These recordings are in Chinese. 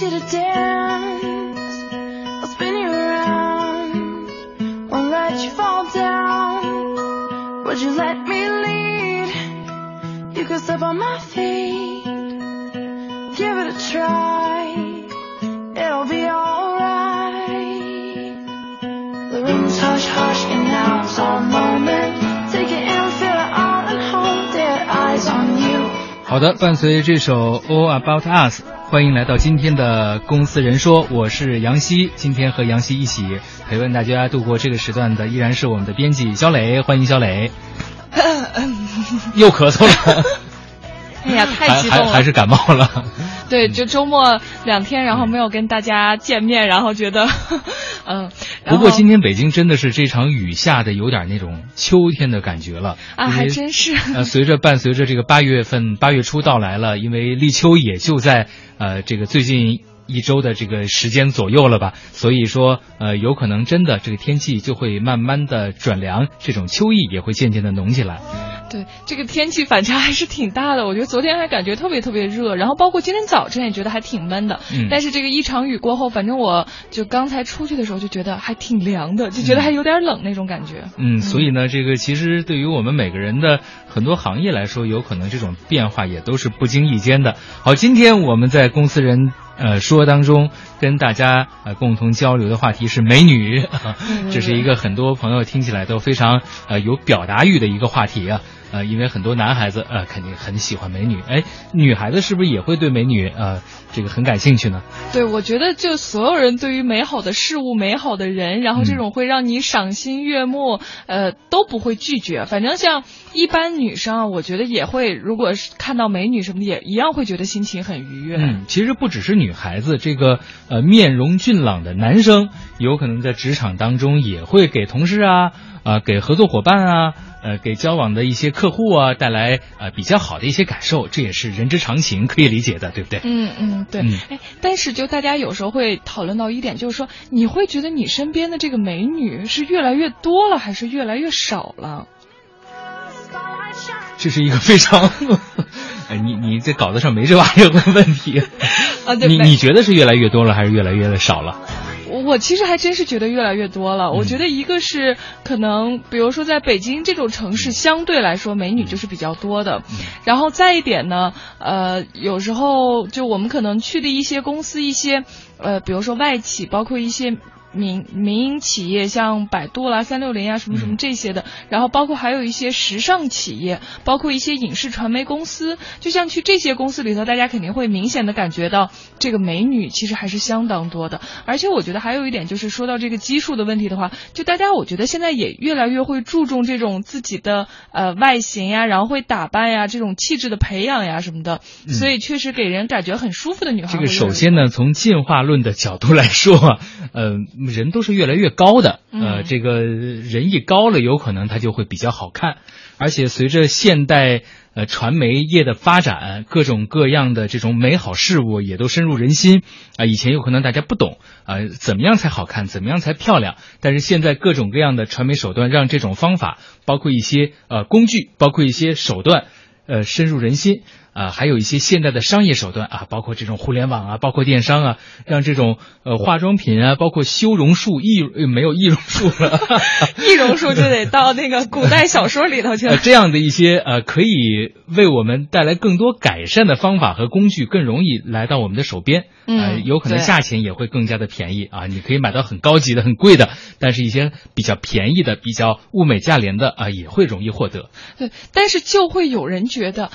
you to dance. I'll spin you around. Won't let you fall down. Would you let me lead? You could step on my feet. Give it a try. It'll be alright. The room's hush hush and now it's our moment. Take it in, feel it all and hold it. Eyes on you. 好的，伴随这首《All About Us》， 欢迎来到今天的公司人说，我是杨希。今天和杨希一起陪伴大家度过这个时段的，依然是我们的编辑小磊，欢迎小磊。又咳嗽了，哎呀，太还激动了！还还是感冒了。对，就周末两天，然后没有跟大家见面，然后觉得，嗯。不过今天北京真的是这场雨下的有点那种秋天的感觉了啊，还真是。呃，随着伴随着这个八月份八月初到来了，因为立秋也就在呃这个最近一周的这个时间左右了吧，所以说呃有可能真的这个天气就会慢慢的转凉，这种秋意也会渐渐的浓起来。对，这个天气反差还是挺大的。我觉得昨天还感觉特别特别热，然后包括今天早晨也觉得还挺闷的。嗯但是这个一场雨过后，反正我就刚才出去的时候就觉得还挺凉的，就觉得还有点冷那种感觉。嗯，所以呢，这个其实对于我们每个人的很多行业来说，有可能这种变化也都是不经意间的。好，今天我们在公司人呃说当中跟大家呃共同交流的话题是美女，这是一个很多朋友听起来都非常呃有表达欲的一个话题啊。呃，因为很多男孩子呃肯定很喜欢美女，哎，女孩子是不是也会对美女呃这个很感兴趣呢？对，我觉得就所有人对于美好的事物、美好的人，然后这种会让你赏心悦目，呃，都不会拒绝。反正像一般女生啊，我觉得也会，如果是看到美女什么的，也一样会觉得心情很愉悦。嗯，其实不只是女孩子，这个呃面容俊朗的男生，有可能在职场当中也会给同事啊、啊、给合作伙伴啊、呃给交往的一些客户啊带来呃比较好的一些感受，这也是人之常情，可以理解的，对不对？嗯嗯，对，嗯哎，但是就大家有时候会讨论到一点，就是说，你会觉得你身边的这个美女是越来越多了，还是越来越少了？这是一个非常，哎，你你这稿子上没这玩意儿的问题，啊，对，你你觉得是越来越多了，还是越来越少了？我我其实还真是觉得越来越多了。嗯我觉得一个是可能，比如说在北京这种城市，相对来说美女就是比较多的。嗯然后再一点呢，呃，有时候就我们可能去的一些公司，一些呃，比如说外企，包括一些。民民营企业像百度啦、三六零啊，什么什么嗯这些的，然后包括还有一些时尚企业，包括一些影视传媒公司，就像去这些公司里头，大家肯定会明显的感觉到这个美女其实还是相当多的。而且我觉得还有一点就是说到这个基数的问题的话，就大家我觉得现在也越来越会注重这种自己的呃外形呀，然后会打扮呀，这种气质的培养呀什么的，嗯所以确实给人感觉很舒服的女孩这个。首先呢，从进化论的角度来说嗯，呃，人都是越来越高的，呃，嗯这个人一高了，有可能他就会比较好看，而且随着现代呃传媒业的发展，各种各样的这种美好事物也都深入人心啊、以前有可能大家不懂啊、怎么样才好看，怎么样才漂亮，但是现在各种各样的传媒手段让这种方法，包括一些呃工具，包括一些手段。呃，深入人心啊、还有一些现代的商业手段啊，包括这种互联网啊，包括电商啊，让这种呃化妆品啊，包括修容术、易呃没有易容术了，易容术就得到那个古代小说里头去了呃，。这样的一些呃可以为我们带来更多改善的方法和工具，更容易来到我们的手边，呃，嗯有可能价钱也会更加的便宜啊，你可以买到很高级的、很贵的，但是一些比较便宜的、比较物美价廉的啊，也会容易获得。对，但是就会有人觉得。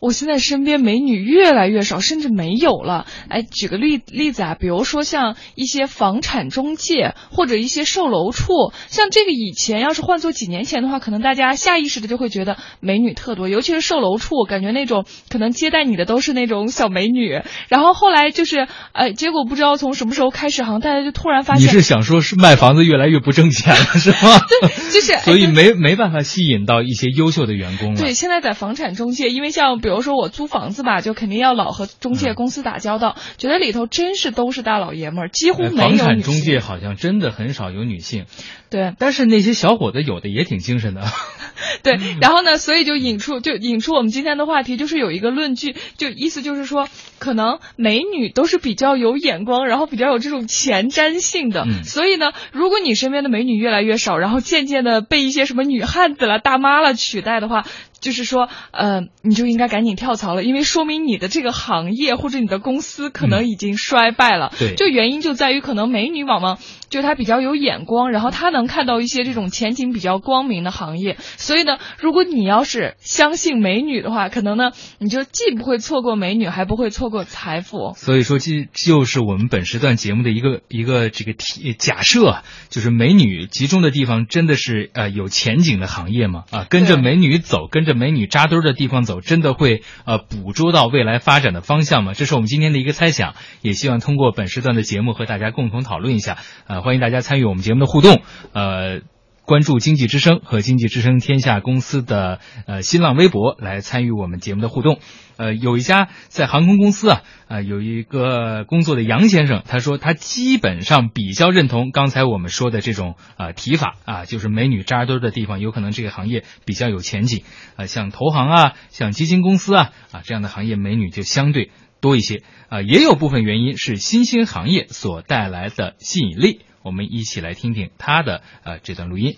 我现在身边美女越来越少，甚至没有了。哎，举个例例子啊，比如说像一些房产中介或者一些售楼处，像这个以前要是换做几年前的话，可能大家下意识的就会觉得美女特多，尤其是售楼处，感觉那种可能接待你的都是那种小美女。然后后来就是，哎，结果不知道从什么时候开始，好像大家就突然发现，你是想说是卖房子越来越不挣钱了是吗？对就是哎所以没没办法吸引到一些优秀的员工了。对，现在在房产中介，因为像比如如说我租房子吧，就肯定要老和中介公司打交道，觉得里头真是都是大老爷们儿，几乎没有房产。中介好像真的很少有女性，对但是那些小伙子有的也挺精神的。对，然后呢，所以就引出就引出我们今天的话题，就是有一个论据，就意思就是说，可能美女都是比较有眼光，然后比较有这种前瞻性的。嗯所以呢，如果你身边的美女越来越少，然后渐渐的被一些什么女汉子了、大妈了取代的话，就是说，呃，你就应该赶紧跳槽了，因为说明你的这个行业或者你的公司可能已经衰败了。对就原因就在于可能美女往往就她比较有眼光，然后她能看到一些这种前景比较光明的行业。所以呢，如果你要是相信美女的话，可能呢你就既不会错过美女，还不会错过财富。所以说，这就是我们本时段节目的一个一个这个题假设啊，就是美女集中的地方真的是呃有前景的行业吗？啊，跟着美女走，跟着美女扎堆儿的地方走，真的会呃捕捉到未来发展的方向吗？这是我们今天的一个猜想，也希望通过本时段的节目和大家共同讨论一下。呃，欢迎大家参与我们节目的互动，呃。关注经济之声和经济之声天下公司的呃新浪微博来参与我们节目的互动。呃，有一家在航空公司啊，呃，有一个工作的杨先生，他说他基本上比较认同刚才我们说的这种呃提法啊，就是美女扎堆的地方，有可能这个行业比较有前景。呃，像投行啊，像基金公司啊啊这样的行业，美女就相对多一些。啊、也有部分原因是新兴行业所带来的吸引力。我们一起来听听他的呃这段录音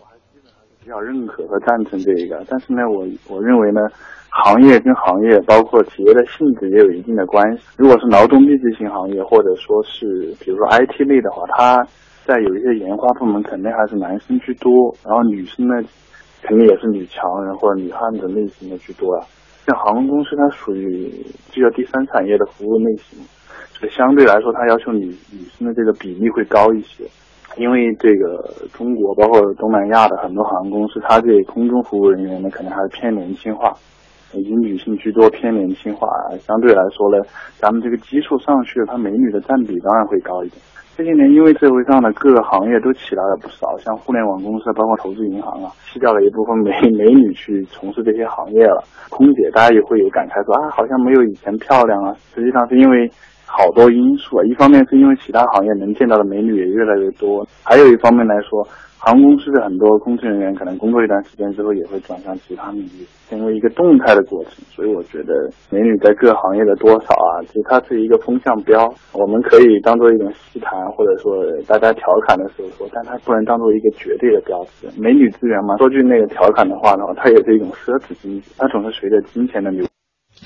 我还是。比较认可和赞成这一个，但是呢，我我认为呢，行业跟行业，包括企业的性质也有一定的关系。如果是劳动密集型行业，或者说是比如说 IT 类的话，它在有一些研发部门肯定还是男生居多，然后女生呢，肯定也是女强人或者女汉子类型的居多啊。像航空公司，它属于这个第三产业的服务类型，相对来说，它要求女女生的这个比例会高一些。因为这个中国包括东南亚的很多航空公司，它这空中服务人员呢，可能还是偏年轻化，以及女性居多，偏年轻化。相对来说呢，咱们这个基数上去了，它美女的占比当然会高一点。这些年，因为社会上的各个行业都起来了不少，像互联网公司，包括投资银行啊，吸掉了一部分美 美女去从事这些行业了。空姐大家也会有感慨说啊，好像没有以前漂亮啊。实际上是因为好多因素啊，一方面是因为其他行业能见到的美女也越来越多，还有一方面来说，航空公司的很多工程人员可能工作一段时间之后也会转向其他领域，成为一个动态的过程。所以我觉得美女在各行业的多少啊，其实它是一个风向标，我们可以当做一种戏谈，或者说大家调侃的时候说，但它不能当做一个绝对的标志。美女资源嘛，说句那个调侃的话的话，它也是一种奢侈经济，它总是随着金钱的流。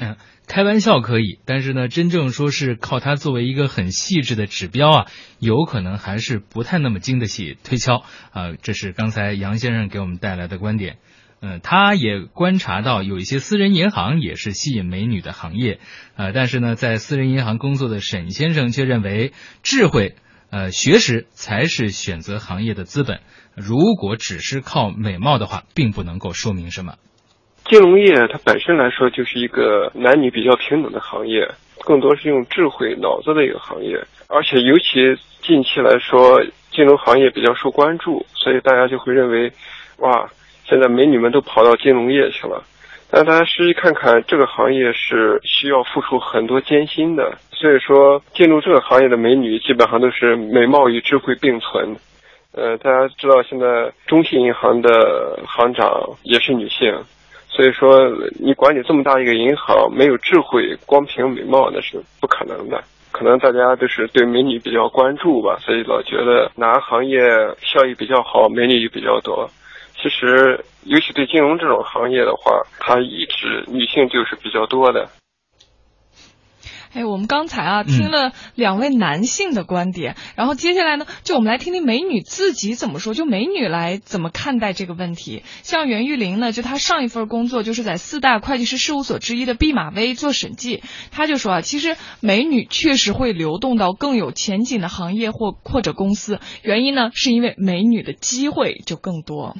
嗯，开玩笑可以，但是呢，真正说是靠它作为一个很细致的指标啊，有可能还是不太那么经得起推敲啊、这是刚才杨先生给我们带来的观点。嗯，他也观察到有一些私人银行也是吸引美女的行业，呃，但是呢，在私人银行工作的沈先生却认为，智慧、呃，学识才是选择行业的资本。如果只是靠美貌的话，并不能够说明什么。金融业它本身来说就是一个男女比较平等的行业，更多是用智慧脑子的一个行业，而且尤其近期来说，金融行业比较受关注，所以大家就会认为，哇，现在美女们都跑到金融业去了。但大家实际看看，这个行业是需要付出很多艰辛的，所以说进入这个行业的美女基本上都是美貌与智慧并存。呃，大家知道现在中信银行的行长也是女性。所以说，你管理这么大一个银行，没有智慧，光凭美貌那是不可能的。可能大家都是对美女比较关注吧，所以老觉得哪个行业效益比较好，美女就比较多。其实，尤其对金融这种行业的话，它一直女性就是比较多的。哎，我们刚才啊嗯听了两位男性的观点，然后接下来呢，就我们来听听美女自己怎么说，就美女来怎么看待这个问题。像袁玉玲呢，就她上一份工作就是在四大会计师事务所之一的毕马威做审计，她就说啊，其实美女确实会流动到更有前景的行业或或者公司，原因呢是因为美女的机会就更多。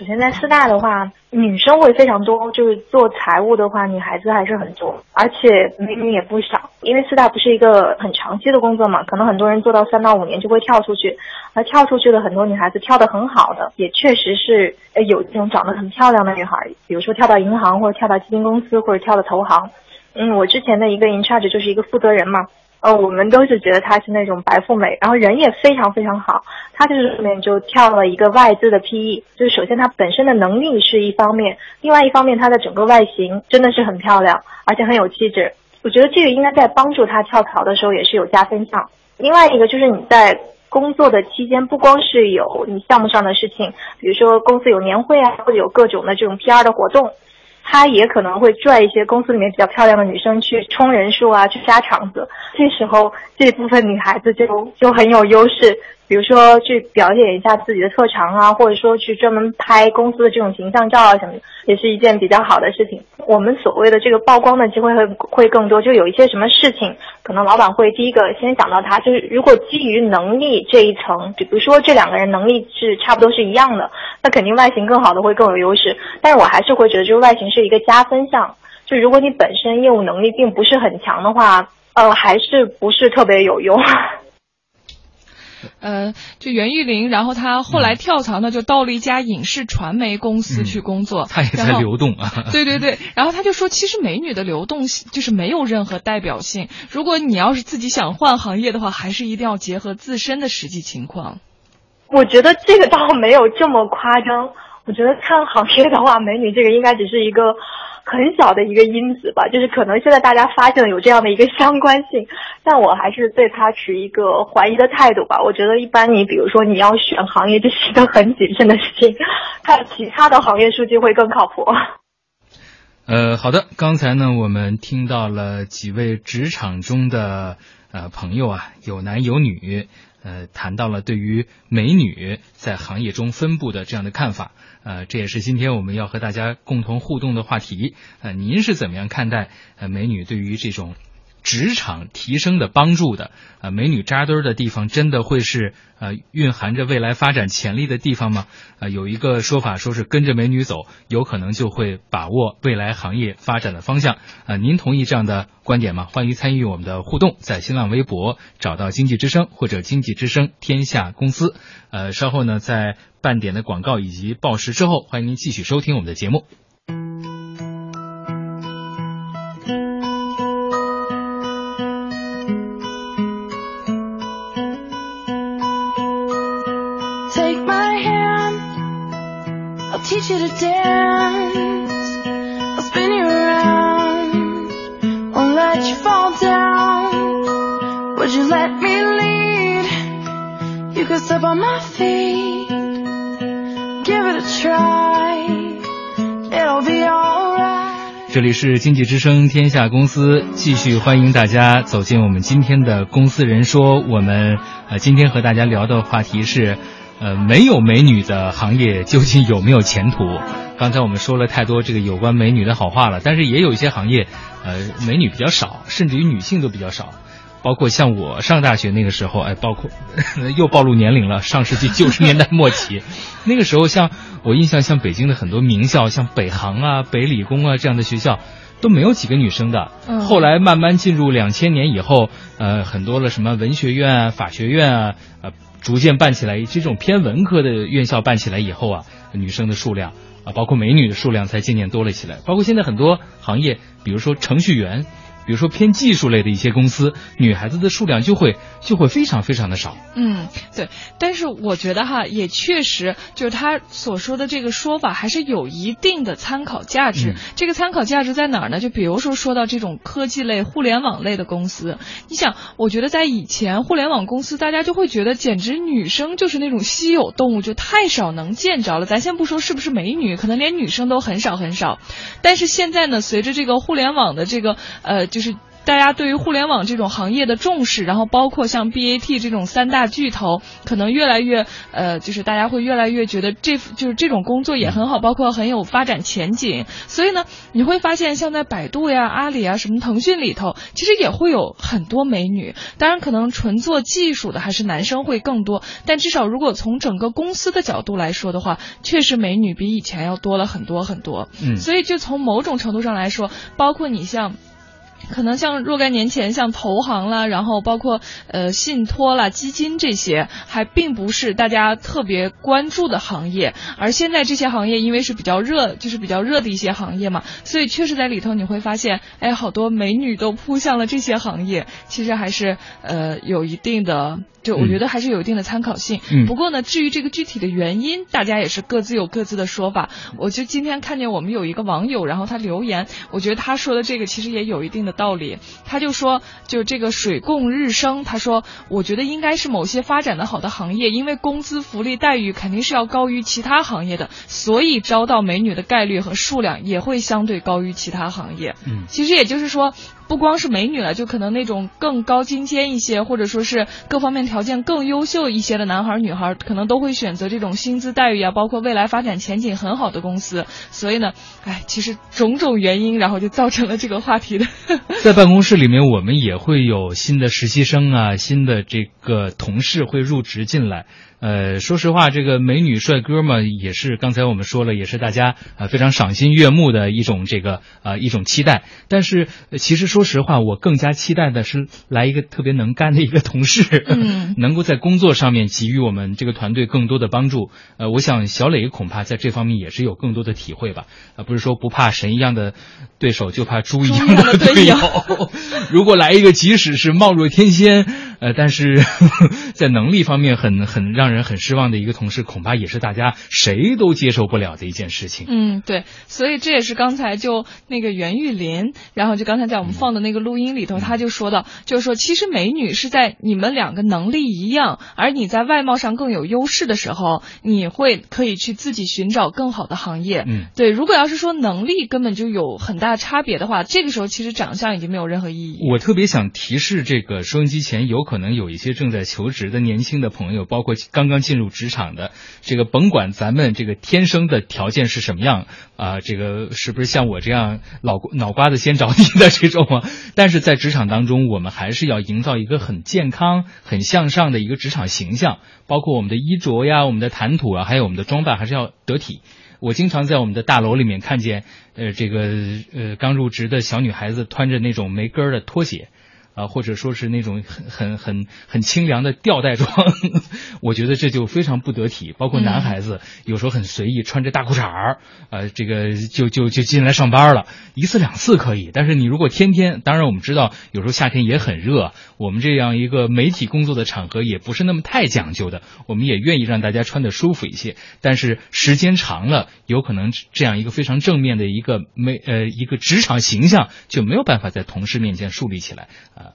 首先在四大的话，女生会非常多，就是做财务的话，女孩子还是很多，而且美女也不少。因为四大不是一个很长期的工作嘛，可能很多人做到三到五年就会跳出去，而跳出去的很多女孩子跳得很好的，也确实是有这种长得很漂亮的女孩，比如说跳到银行或者跳到基金公司或者跳到投行。嗯，我之前的一个 in charge 就是一个负责人嘛，呃，我们都是觉得她是那种白富美，然后人也非常非常好。她就是后面就跳了一个外资的 PE，就是首先她本身的能力是一方面，另外一方面她的整个外形真的是很漂亮，而且很有气质。我觉得这个应该在帮助她跳槽的时候也是有加分项。另外一个就是你在。工作的期间不光是有你项目上的事情，比如说公司有年会啊，或者有各种的这种 PR 的活动，他也可能会拽一些公司里面比较漂亮的女生去冲人数啊，去杀场子。这时候这部分女孩子就就很有优势。比如说去表演一下自己的特长啊，或者说去专门拍公司的这种形象照啊什么的，也是一件比较好的事情。我们所谓的这个曝光的机会会会更多，就有一些什么事情，可能老板会第一个先想到他。就是如果基于能力这一层，比如说这两个人能力是差不多是一样的，那肯定外形更好的会更有优势。但是我还是会觉得，就是外形是一个加分项。就如果你本身业务能力并不是很强的话，呃，还是不是特别有用。呃，就袁玉玲，然后她后来跳槽呢，就到了一家影视传媒公司去工作。她也在流动啊。对对对，然后她就说，其实美女的流动性就是没有任何代表性。如果你要是自己想换行业的话，还是一定要结合自身的实际情况。我觉得这个倒没有这么夸张。我觉得看行业的话，美女这个应该只是一个。很小的一个因子吧，就是可能现在大家发现了有这样的一个相关性，但我还是对他持一个怀疑的态度吧。我觉得一般你比如说你要选行业，这是一个很谨慎的事情，看其他的行业数据会更靠谱。呃，好的，刚才呢我们听到了几位职场中的呃朋友啊，有男有女，呃，谈到了对于美女在行业中分布的这样的看法。呃，这也是今天我们要和大家共同互动的话题。呃，您是怎么样看待呃美女对于这种职场提升的帮助的？呃，美女扎堆儿的地方真的会是呃蕴含着未来发展潜力的地方吗？呃，有一个说法说是跟着美女走，有可能就会把握未来行业发展的方向。呃，您同意这样的观点吗？欢迎参与我们的互动，在新浪微博找到经济之声或者经济之声天下公司。呃，稍后呢在。半点的广告以及报时之后，欢迎您继续收听我们的节目。这里是经济之声天下公司，继续欢迎大家走进我们今天的公司人说。我们呃今天和大家聊的话题是，呃没有美女的行业究竟有没有前途？刚才我们说了太多这个有关美女的好话了，但是也有一些行业，呃美女比较少，甚至于女性都比较少。包括像我上大学那个时候，哎，包括 又暴露年龄了。上世纪九十年代末期，那个时候，像我印象，像北京的很多名校，像北航啊、北理工啊这样的学校，都没有几个女生的。后来慢慢进入两千年以后，呃，很多了什么文学院啊、法学院啊，呃，逐渐办起来。这种偏文科的院校办起来以后啊，女生的数量啊，包括美女的数量才渐渐多了起来。包括现在很多行业，比如说程序员。比如说偏技术类的一些公司，女孩子的数量就会就会非常非常的少。嗯，对。但是我觉得哈，也确实就是他所说的这个说法还是有一定的参考价值。这个参考价值在哪儿呢？就比如说说到这种科技类、互联网类的公司，你想，我觉得在以前互联网公司，大家就会觉得简直女生就是那种稀有动物，就太少能见着了。咱先不说是不是美女，可能连女生都很少很少。但是现在呢，随着这个互联网的这个呃就。是大家对于互联网这种行业的重视，然后包括像 BAT 这种三大巨头，可能越来越呃，就是大家会越来越觉得这就是这种工作也很好，包括很有发展前景。所以呢，你会发现像在百度呀、阿里啊、什么腾讯里头，其实也会有很多美女。当然，可能纯做技术的还是男生会更多，但至少如果从整个公司的角度来说的话，确实美女比以前要多了很多很多。嗯，所以就从某种程度上来说，包括你像。可能像若干年前，像投行啦，然后包括呃信托啦、基金这些，还并不是大家特别关注的行业。而现在这些行业因为是比较热，就是比较热的一些行业嘛，所以确实在里头你会发现，哎，好多美女都扑向了这些行业，其实还是呃有一定的。就我觉得还是有一定的参考性。嗯不过呢，至于这个具体的原因，大家也是各自有各自的说法。我就今天看见我们有一个网友，然后他留言，我觉得他说的这个其实也有一定的道理。他就说，就这个水供日升，他说，我觉得应该是某些发展的好的行业，因为工资福利待遇肯定是要高于其他行业的，所以招到美女的概率和数量也会相对高于其他行业。嗯其实也就是说，不光是美女了，就可能那种更高精尖一些，或者说是各方面条件更优秀一些的男孩女孩，可能都会选择这种薪资待遇啊，包括未来发展前景很好的公司。所以呢，哎，其实种种原因，然后就造成了这个话题的。在办公室里面，我们也会有新的实习生啊，新的这个同事会入职进来。呃，说实话，这个美女帅哥嘛，也是刚才我们说了，也是大家呃非常赏心悦目的一种这个呃一种期待。但是、其实说实话，我更加期待的是来一个特别能干的一个同事，嗯 能够在工作上面给予我们这个团队更多的帮助。呃，我想小磊恐怕在这方面也是有更多的体会吧。啊、不是说不怕神一样的对手，就怕猪一样的队友。如果来一个即使是貌若天仙，呃，但是 在能力方面很很让人很失望的一个同事，恐怕也是大家谁都接受不了的一件事情。嗯，对，所以这也是刚才就那个袁玉林，然后就刚才在我们放的那个录音里头，他就说到，就是说其实美女是在你们两个能力一样，而你在外貌上更有优势的时候，你会可以去自己寻找更好的行业。嗯，对，如果要是说能力根本就有很大差别的话，这个时候其实长相已经没有任何意义。我特别想提示这个收音机前有可能有一些正在求职的年轻的朋友，包括刚刚进入职场的，这个甭管咱们这个天生的条件是什么样啊、这个是不是像我这样脑脑瓜子先着地的这种啊？但是在职场当中，我们还是要营造一个很健康、很向上的一个职场形象，包括我们的衣着呀、我们的谈吐啊，还有我们的装扮，还是要得体。我经常在我们的大楼里面看见，呃，这个呃刚入职的小女孩子穿着那种没跟儿的拖鞋，啊、或者说是那种很很很很清凉的吊带装，我觉得这就非常不得体。包括男孩子、有时候很随意，穿着大裤衩儿，呃，这个就就就进来上班了，一次两次可以，但是你如果天天，当然我们知道有时候夏天也很热，我们这样一个媒体工作的场合也不是那么太讲究的，我们也愿意让大家穿的舒服一些，但是时间长了，有可能这样一个非常正面的一个没呃一个职场形象就没有办法在同事面前树立起来啊。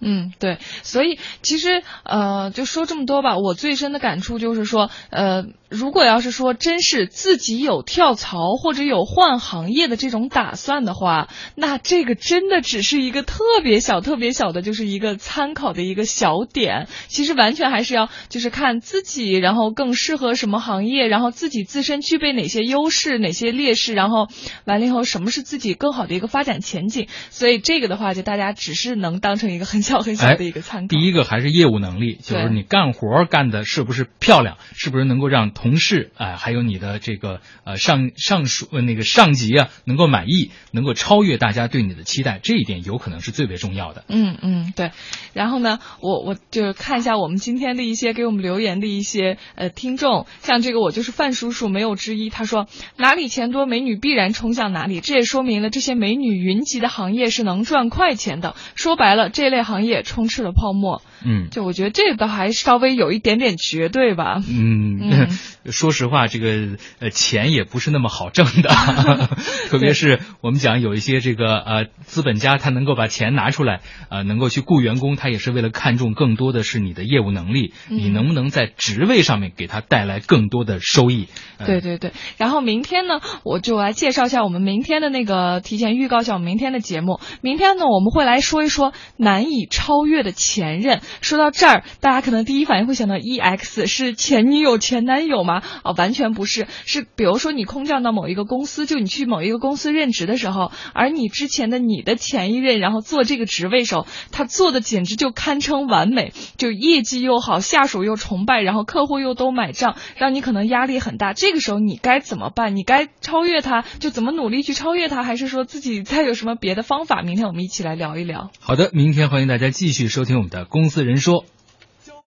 嗯，对，所以其实呃，就说这么多吧，我最深的感触就是说，呃，如果要是说真是自己有跳槽或者有换行业的这种打算的话，那这个真的只是一个特别小、特别小的，就是一个参考的一个小点。其实完全还是要就是看自己，然后更适合什么行业，然后自己自身具备哪些优势、哪些劣势，然后完了以后什么是自己更好的一个发展前景。所以这个的话，就大家只是能当成一个很小很小的一个参考。第一个还是业务能力，就是你干活干的是不是漂亮，是不是能够让同事啊、还有你的这个呃上上属呃那个上级啊能够满意，能够超越大家对你的期待，这一点有可能是最为重要的。嗯嗯，对。然后呢，我我就看一下我们今天的一些给我们留言的一些呃听众，像这个我就是范叔叔没有之一，他说哪里钱多，美女必然冲向哪里，这也说明了这些美女云集的行业是能赚快钱的。说白了，这类行也充斥了泡沫。嗯就我觉得这个倒还稍微有一点点绝对吧。嗯，嗯 说实话，这个呃钱也不是那么好挣的，特别是我们讲有一些这个呃资本家，他能够把钱拿出来，呃，能够去雇员工，他也是为了看重更多的是你的业务能力，嗯你能不能在职位上面给他带来更多的收益。呃对对对，然后明天呢，我就来介绍一下我们明天的那个，提前预告一下我们明天的节目。明天呢，我们会来说一说难以超越的前任。说到这儿，大家可能第一反应会想到 EX 是前女友、前男友吗？啊，完全不是，是比如说你空降到某一个公司，就你去某一个公司任职的时候，而你之前的你的前一任，然后做这个职位时候，他做的简直就堪称完美，就业绩又好，下属又崇拜，然后客户又都买账，让你可能压力很大。这个时候你该怎么办？你该超越他，就怎么努力去超越他，还是说自己再有什么别的方法？明天我们一起来聊一聊。好的，明天欢迎大家继续收听我们的《公司的人说》。